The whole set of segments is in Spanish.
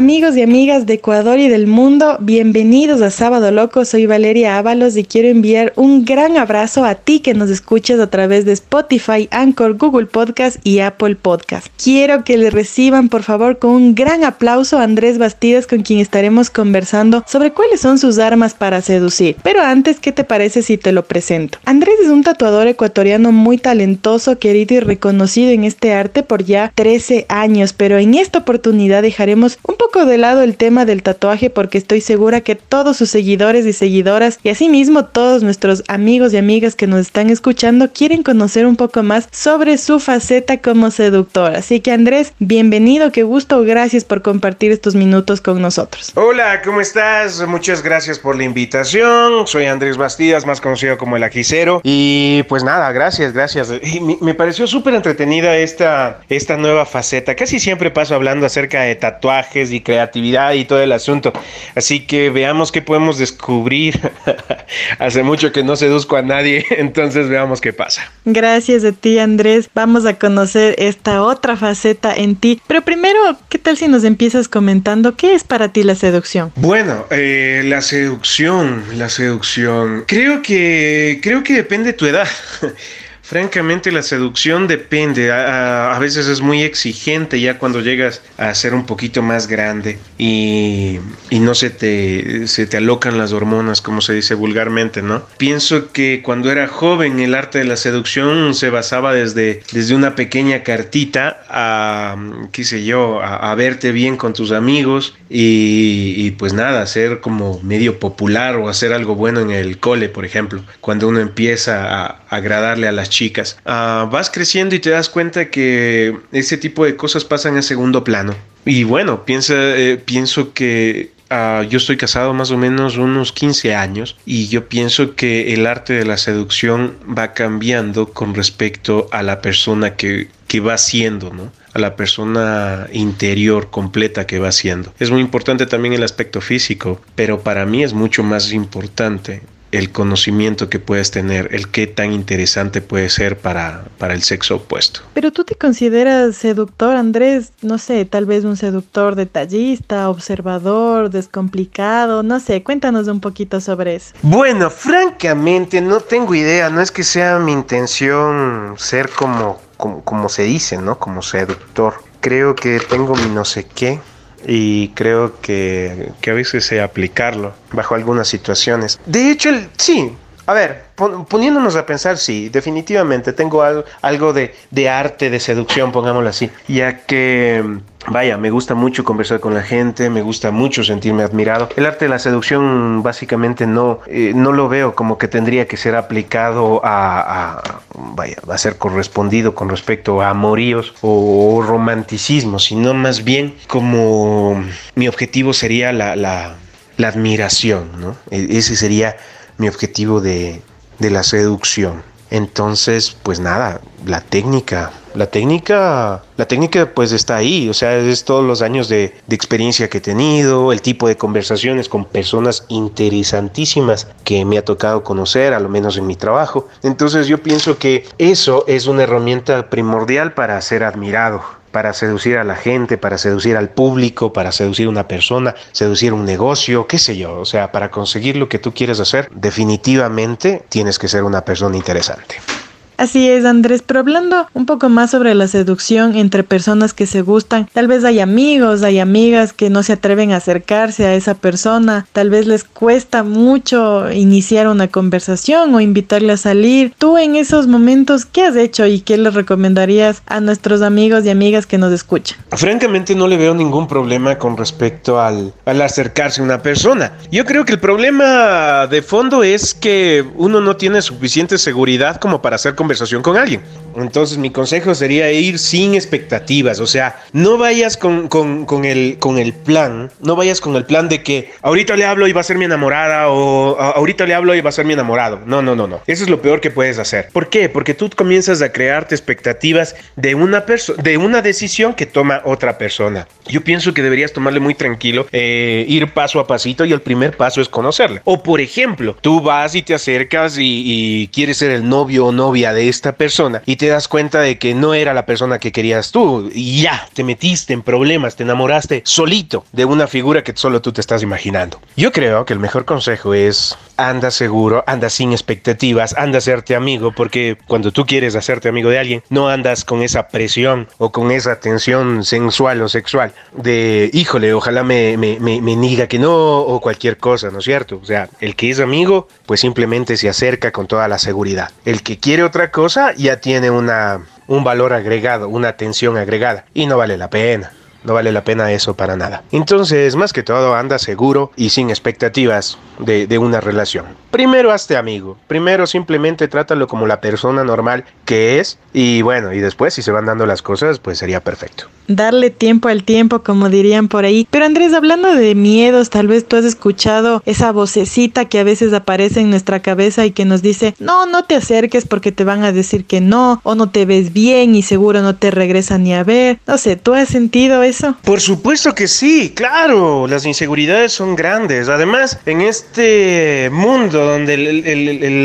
Amigos y amigas de Ecuador y del mundo, bienvenidos a Sábado Loco. Soy Valeria Ábalos y quiero enviar un gran abrazo a ti que nos escuchas a través de Spotify, Anchor, Google Podcast y Apple Podcast. Quiero que le reciban, por favor, con un gran aplauso a Andrés Bastidas, con quien estaremos conversando sobre cuáles son sus armas para seducir. Pero antes, ¿qué te parece si te lo presento? Andrés es un tatuador ecuatoriano muy talentoso, querido y reconocido en este arte por ya 13 años, pero en esta oportunidad dejaremos un poco de lado el tema del tatuaje porque estoy segura que todos sus seguidores y seguidoras y asimismo todos nuestros amigos y amigas que nos están escuchando quieren conocer un poco más sobre su faceta como seductor. Así que Andrés, bienvenido, qué gusto, gracias por compartir estos minutos con nosotros. Hola, ¿cómo estás? Muchas gracias por la invitación. Soy Andrés Bastidas, más conocido como el Aquicero. Y pues nada, gracias, gracias. me, me, pareció súper entretenida esta, esta nueva faceta. Casi siempre paso hablando acerca de tatuajes y creatividad y todo el asunto. Así que veamos qué podemos descubrir. Hace mucho que no seduzco a nadie, entonces veamos qué pasa. Gracias a ti, Andrés. Vamos a conocer esta otra faceta en ti. Pero primero, ¿qué tal si nos empiezas comentando qué es para ti la seducción? Bueno, eh, la seducción, la seducción. Creo que creo que depende de tu edad. Francamente, la seducción depende. A, veces es muy exigente ya cuando llegas a ser un poquito más grande y, y, no se te, se te alocan las hormonas, como se dice vulgarmente, ¿no? Pienso que cuando era joven el arte de la seducción se basaba desde, desde una pequeña cartita a, qué sé yo, a, a verte bien con tus amigos y, y, pues nada, ser como medio popular o hacer algo bueno en el cole, por ejemplo. Cuando uno empieza a agradarle a las chicas chicas. Uh, vas creciendo y te das cuenta que ese tipo de cosas pasan a segundo plano. Y bueno, piensa, eh, pienso que uh, yo estoy casado más o menos unos 15 años y yo pienso que el arte de la seducción va cambiando con respecto a la persona que, que va siendo, ¿no? a la persona interior completa que va siendo. Es muy importante también el aspecto físico, pero para mí es mucho más importante el conocimiento que puedes tener, el qué tan interesante puede ser para, para el sexo opuesto. Pero tú te consideras seductor, Andrés, no sé, tal vez un seductor detallista, observador, descomplicado, no sé, cuéntanos un poquito sobre eso. Bueno, francamente no tengo idea, no es que sea mi intención ser como, como, como se dice, ¿no? Como seductor. Creo que tengo mi no sé qué, y creo que, que, a veces sé aplicarlo bajo algunas situaciones. De hecho, sí, a ver, poniéndonos a pensar, sí, definitivamente tengo algo, algo de, de, arte, de seducción, pongámoslo así, ya que, vaya, me gusta mucho conversar con la gente, me gusta mucho sentirme admirado. El arte de la seducción básicamente no, eh, no lo veo como que tendría que ser aplicado a, vaya, a ser correspondido con respecto a amoríos o, o romanticismo, sino más bien como mi objetivo sería la, la, la admiración, ¿no? E, ese sería mi objetivo de, de, la seducción. Entonces, pues nada, la técnica, la técnica, la técnica pues está ahí, o sea, es todos los años de, de, experiencia que he tenido, el tipo de conversaciones con personas interesantísimas que me ha tocado conocer, a lo menos en mi trabajo. Entonces yo pienso que eso es una herramienta primordial para ser admirado, para seducir a la gente, para seducir al público, para seducir a una persona, seducir un negocio, qué sé yo. O sea, para conseguir lo que tú quieres hacer, definitivamente tienes que ser una persona interesante. Así es, Andrés, pero hablando un poco más sobre la seducción entre personas que se gustan, tal vez hay amigos, hay amigas que no se atreven a acercarse a esa persona, tal vez les cuesta mucho iniciar una conversación o invitarle a salir. Tú en esos momentos, ¿qué has hecho y qué les recomendarías a nuestros amigos y amigas que nos escuchan? Francamente no le veo ningún problema con respecto al, al acercarse a una persona. Yo creo que el problema de fondo es que uno no tiene suficiente seguridad como para hacer conversación con alguien. Entonces mi consejo sería ir sin expectativas, o sea, no vayas con, con, el, con el plan, no vayas con el plan de que ahorita le hablo y va a ser mi enamorada o ahorita le hablo y va a ser mi enamorado. No, no, no, no. Eso es lo peor que puedes hacer. ¿Por qué? Porque tú comienzas a crearte expectativas de una de una decisión que toma otra persona. Yo pienso que deberías tomarle muy tranquilo, eh, ir paso a pasito y el primer paso es conocerle. O por ejemplo, tú vas y te acercas y quieres ser el novio o novia de esta persona y te das cuenta de que no era la persona que querías tú y ya te metiste en problemas, te enamoraste solito de una figura que solo tú te estás imaginando. Yo creo que el mejor consejo es anda seguro, anda sin expectativas, anda a hacerte amigo, porque cuando tú quieres hacerte amigo de alguien, no andas con esa presión o con esa tensión sensual o sexual de, híjole, ojalá me, me, me, me diga que no o cualquier cosa, ¿no es cierto? O sea, el que es amigo, pues simplemente se acerca con toda la seguridad. El que quiere otra cosa ya tiene una, un valor agregado, una atención agregada y no vale la pena. No vale la pena eso para nada. Entonces, más que todo, anda seguro y sin expectativas de, de, una relación. Primero hazte amigo. Primero simplemente trátalo como la persona normal que es. Y bueno, y después si se van dando las cosas, pues sería perfecto darle tiempo al tiempo, como dirían por ahí. Pero Andrés, hablando de miedos, tal vez tú has escuchado esa vocecita que a veces aparece en nuestra cabeza y que nos dice, no, no te acerques porque te van a decir que no, o no te ves bien y seguro no te regresan ni a ver. No sé, ¿tú has sentido eso? Por supuesto que sí, claro, las inseguridades son grandes. Además, en este mundo donde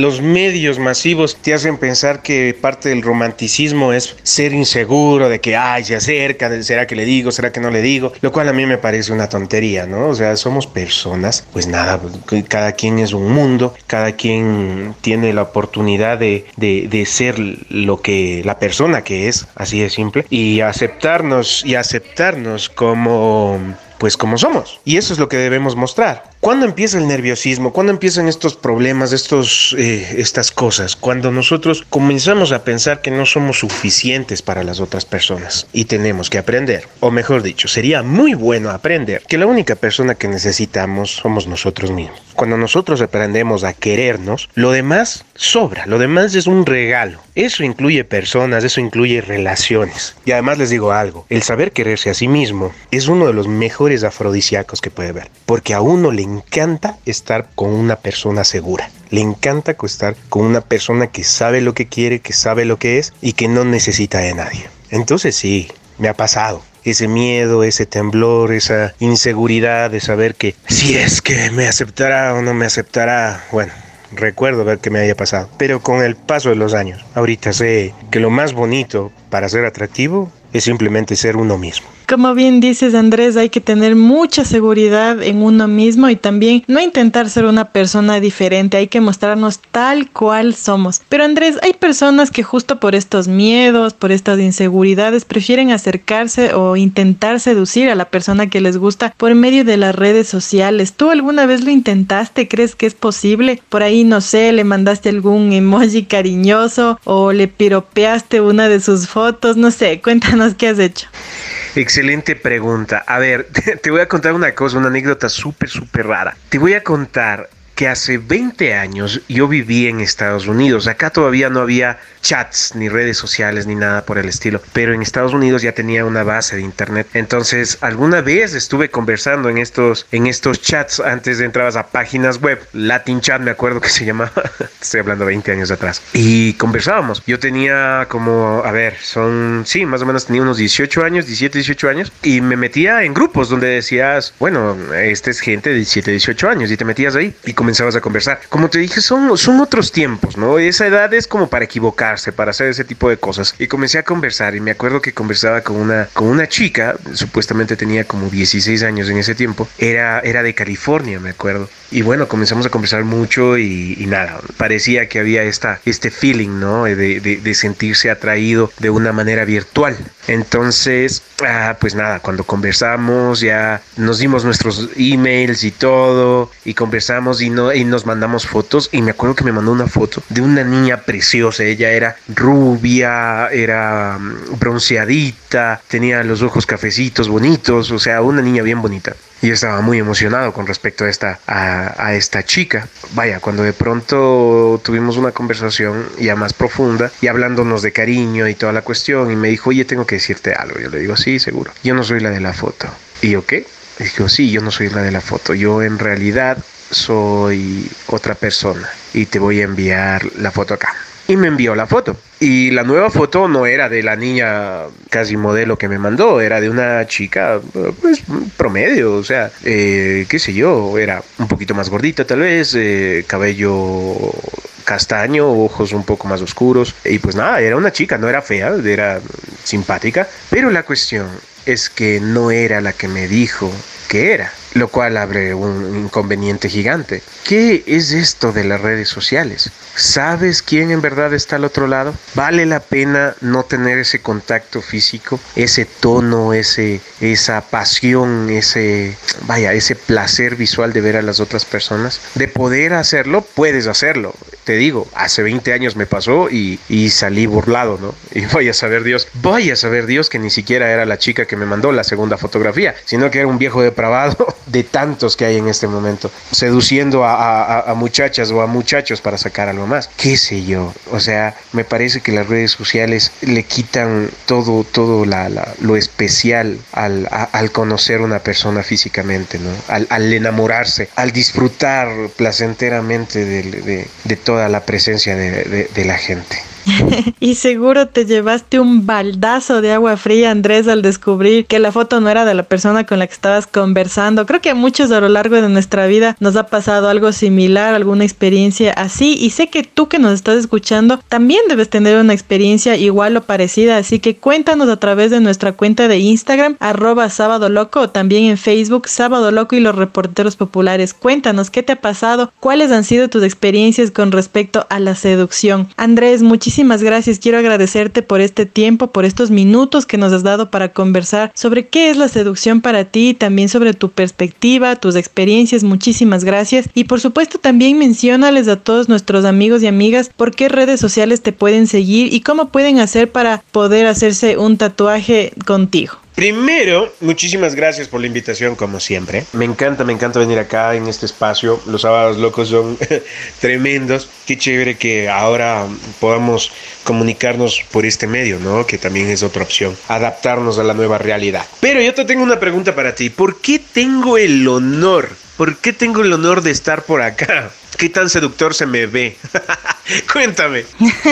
los medios masivos te hacen pensar que parte del romanticismo es ser inseguro, de que, ay, se acerca será que le digo, será que no le digo, lo cual a mí me parece una tontería, ¿no? O sea, somos personas, pues nada, cada quien es un mundo, cada quien tiene la oportunidad de, de, de ser lo que la persona que es, así de simple, y aceptarnos y aceptarnos como pues como somos. Y eso es lo que debemos mostrar. ¿Cuándo empieza el nerviosismo? ¿Cuándo empiezan estos problemas, estos, eh, estas cosas? Cuando nosotros comenzamos a pensar que no somos suficientes para las otras personas y tenemos que aprender. O mejor dicho, sería muy bueno aprender que la única persona que necesitamos somos nosotros mismos. Cuando nosotros aprendemos a querernos, lo demás sobra, lo demás es un regalo. Eso incluye personas, eso incluye relaciones. Y además les digo algo, el saber quererse a sí mismo es uno de los mejores afrodisíacos que puede haber, porque a uno le encanta estar con una persona segura. Le encanta estar con una persona que sabe lo que quiere, que sabe lo que es y que no necesita de nadie. Entonces sí, me ha pasado ese miedo, ese temblor, esa inseguridad de saber que si es que me aceptará o no me aceptará, bueno, recuerdo ver que me haya pasado. Pero con el paso de los años, ahorita sé que lo más bonito para ser atractivo es simplemente ser uno mismo. Como bien dices Andrés, hay que tener mucha seguridad en uno mismo y también no intentar ser una persona diferente, hay que mostrarnos tal cual somos. Pero Andrés, hay personas que justo por estos miedos, por estas inseguridades, prefieren acercarse o intentar seducir a la persona que les gusta por medio de las redes sociales. ¿Tú alguna vez lo intentaste? ¿Crees que es posible? Por ahí, no sé, le mandaste algún emoji cariñoso o le piropeaste una de sus fotos, no sé, cuéntanos qué has hecho. Excelente pregunta. A ver, te voy a contar una cosa, una anécdota súper, súper rara. Te voy a contar que hace 20 años yo viví en Estados Unidos. Acá todavía no había chats, ni redes sociales, ni nada por el estilo. Pero en Estados Unidos ya tenía una base de internet. Entonces, alguna vez estuve conversando en estos, en estos chats antes de entrar a páginas web. Latin Chat, me acuerdo que se llamaba. Estoy hablando 20 años atrás. Y conversábamos. Yo tenía como, a ver, son, sí, más o menos tenía unos 18 años, 17, 18 años. Y me metía en grupos donde decías, bueno, esta es gente de 17, 18 años. Y te metías ahí y comenzabas a conversar. Como te dije, son, son otros tiempos, ¿no? Esa edad es como para equivocar para hacer ese tipo de cosas. Y comencé a conversar y me acuerdo que conversaba con una, con una chica, supuestamente tenía como 16 años en ese tiempo, era, era de California, me acuerdo. Y bueno, comenzamos a conversar mucho y, nada, parecía que había esta, este feeling, ¿no? De, de, sentirse atraído de una manera virtual. Entonces, ah, pues nada, cuando conversamos ya nos dimos nuestros emails y todo y conversamos y, no, y nos mandamos fotos y me acuerdo que me mandó una foto de una niña preciosa, ella era rubia, era mm, bronceadita, tenía los ojos cafecitos bonitos, o sea, una niña bien bonita. yo estaba muy emocionado con respecto a esta, a, esta chica. Vaya, cuando de pronto tuvimos una conversación ya más profunda y hablándonos de cariño y toda la cuestión y me dijo, oye, tengo que decirte algo. Yo le digo, sí, seguro. Yo no soy la de la foto. ¿Y yo qué? Dijo, sí, yo no soy la de la foto. Yo en realidad soy otra persona y te voy a enviar la foto acá y me envió la foto. Y la nueva foto no era de la niña casi modelo que me mandó, era de una chica, pues promedio, o sea, eh, qué sé yo, era un poquito más gordita tal vez, eh, cabello castaño, ojos un poco más oscuros. Y pues nada, era una chica, no era fea, era simpática. Pero la cuestión es que no era la que me dijo que era lo cual abre un inconveniente gigante. ¿Qué es esto de las redes sociales? ¿Sabes quién en verdad está al otro lado? ¿Vale la pena no tener ese contacto físico, ese tono, ese, esa pasión, ese, vaya, ese placer visual de ver a las otras personas? De poder hacerlo, puedes hacerlo. Te digo, hace 20 años me pasó y, y salí burlado, ¿no? Y vaya a saber Dios, vaya a saber Dios que ni siquiera era la chica que me mandó la segunda fotografía, sino que era un viejo depravado de tantos que hay en este momento, seduciendo a, muchachas o a muchachos para sacar algo más. ¿Qué sé yo? O sea, me parece que las redes sociales le quitan todo, todo la, lo especial al, al, conocer una persona físicamente, ¿no? Al, enamorarse, al disfrutar placenteramente de, de, toda la presencia de, de la gente. y seguro te llevaste un baldazo de agua fría, Andrés, al descubrir que la foto no era de la persona con la que estabas conversando. Creo que a muchos a lo largo de nuestra vida nos ha pasado algo similar, alguna experiencia así. Y sé que tú que nos estás escuchando también debes tener una experiencia igual o parecida. Así que cuéntanos a través de nuestra cuenta de Instagram, arroba sábado loco, o también en Facebook, sábado loco y los reporteros populares. Cuéntanos qué te ha pasado, cuáles han sido tus experiencias con respecto a la seducción. Andrés, muchísimas muchísimas gracias. Quiero agradecerte por este tiempo, por estos minutos que nos has dado para conversar sobre qué es la seducción para ti, también sobre tu perspectiva, tus experiencias. Muchísimas gracias. Y por supuesto también mencionales a todos nuestros amigos y amigas por qué redes sociales te pueden seguir y cómo pueden hacer para poder hacerse un tatuaje contigo. Primero, muchísimas gracias por la invitación, como siempre. Me encanta, me encanta venir acá en este espacio. Los sábados locos son tremendos. Qué chévere que ahora podamos comunicarnos por este medio, ¿no? Que también es otra opción. Adaptarnos a la nueva realidad. Pero yo te tengo una pregunta para ti. ¿Por qué tengo el honor? ¿Por qué tengo el honor de estar por acá? ¿Qué tan seductor se me ve? Cuéntame.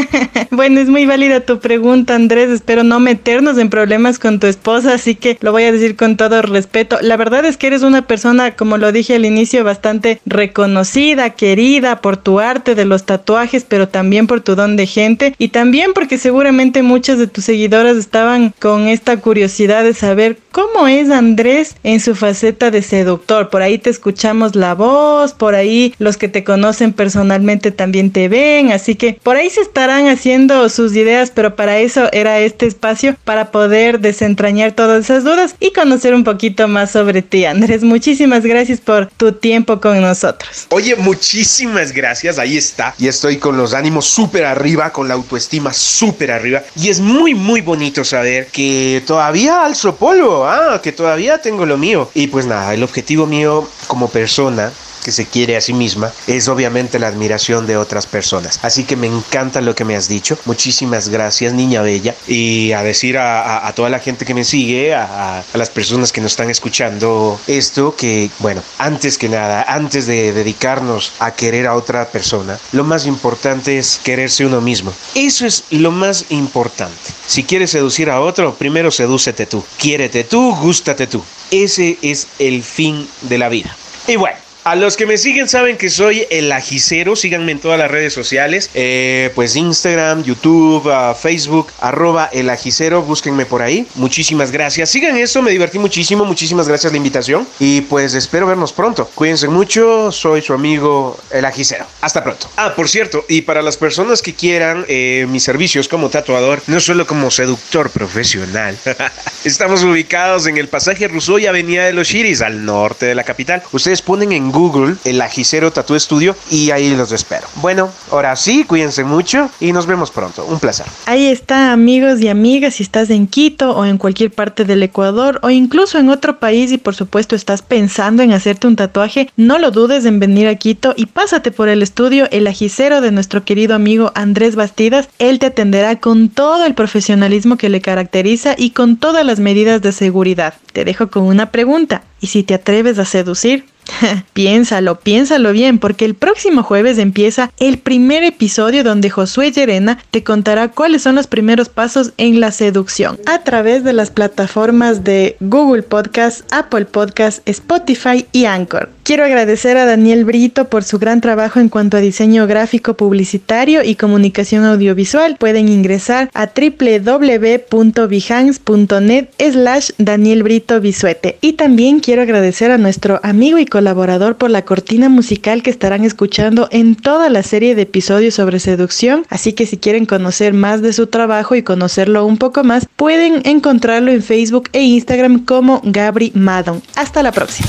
bueno, es muy válida tu pregunta, Andrés. Espero no meternos en problemas con tu esposa, así que lo voy a decir con todo respeto. La verdad es que eres una persona, como lo dije al inicio, bastante reconocida, querida por tu arte de los tatuajes, pero también por tu don de gente y también porque seguramente muchas de tus seguidoras estaban con esta curiosidad de saber cómo es Andrés en su faceta de seductor. Por ahí te escuchamos la voz, por ahí los que te conocen personalmente también te ven, así que por ahí se estarán haciendo sus ideas, pero para eso era este espacio para poder desentrañar todas esas dudas y conocer un poquito más sobre ti, Andrés. Muchísimas gracias por tu tiempo con nosotros. Oye, muchísimas gracias, ahí está. Y estoy con los ánimos súper arriba, con la autoestima súper arriba. Y es muy, muy bonito saber que todavía alzo polvo, ah, que todavía tengo lo mío. Y pues nada, el objetivo mío como persona que se quiere a sí misma es obviamente la admiración de otras personas. Así que me encanta lo que me has dicho. Muchísimas gracias, niña bella. Y a decir a, toda la gente que me sigue, a, a, las personas que nos están escuchando esto, que bueno, antes que nada, antes de dedicarnos a querer a otra persona, lo más importante es quererse uno mismo. Eso es lo más importante. Si quieres seducir a otro, primero sedúcete tú. Quiérete tú, gústate tú. Ese es el fin de la vida. Y bueno, a los que me siguen saben que soy el ajicero. Síganme en todas las redes sociales. Eh, pues Instagram, YouTube, ah, Facebook, arroba el ajicero. Búsquenme por ahí. Muchísimas gracias. Sigan eso, me divertí muchísimo. Muchísimas gracias la invitación. Y pues espero vernos pronto. Cuídense mucho. Soy su amigo el ajicero. Hasta pronto. Ah, por cierto, y para las personas que quieran eh, mis servicios como tatuador, no solo como seductor profesional. Estamos ubicados en el pasaje Rousseau y Avenida de los Chiris, al norte de la capital. Ustedes ponen en Google el Ajicero Tattoo Studio y ahí los espero. Bueno, ahora sí, cuídense mucho y nos vemos pronto. Un placer. Ahí está, amigos y amigas, si estás en Quito o en cualquier parte del Ecuador o incluso en otro país y por supuesto estás pensando en hacerte un tatuaje, no lo dudes en venir a Quito y pásate por el estudio El Ajicero de nuestro querido amigo Andrés Bastidas. Él te atenderá con todo el profesionalismo que le caracteriza y con todas las medidas de seguridad. Te dejo con una pregunta. ¿Y si te atreves a seducir? piénsalo, piénsalo bien, porque el próximo jueves empieza el primer episodio donde Josué Llerena te contará cuáles son los primeros pasos en la seducción a través de las plataformas de Google Podcast, Apple Podcast, Spotify y Anchor. Quiero agradecer a Daniel Brito por su gran trabajo en cuanto a diseño gráfico publicitario y comunicación audiovisual. Pueden ingresar a www.behance.net slash Daniel Brito Bisuete. Y también quiero agradecer a nuestro amigo y colaborador por la cortina musical que estarán escuchando en toda la serie de episodios sobre seducción. Así que si quieren conocer más de su trabajo y conocerlo un poco más, pueden encontrarlo en Facebook e Instagram como Gabri Madon. Hasta la próxima.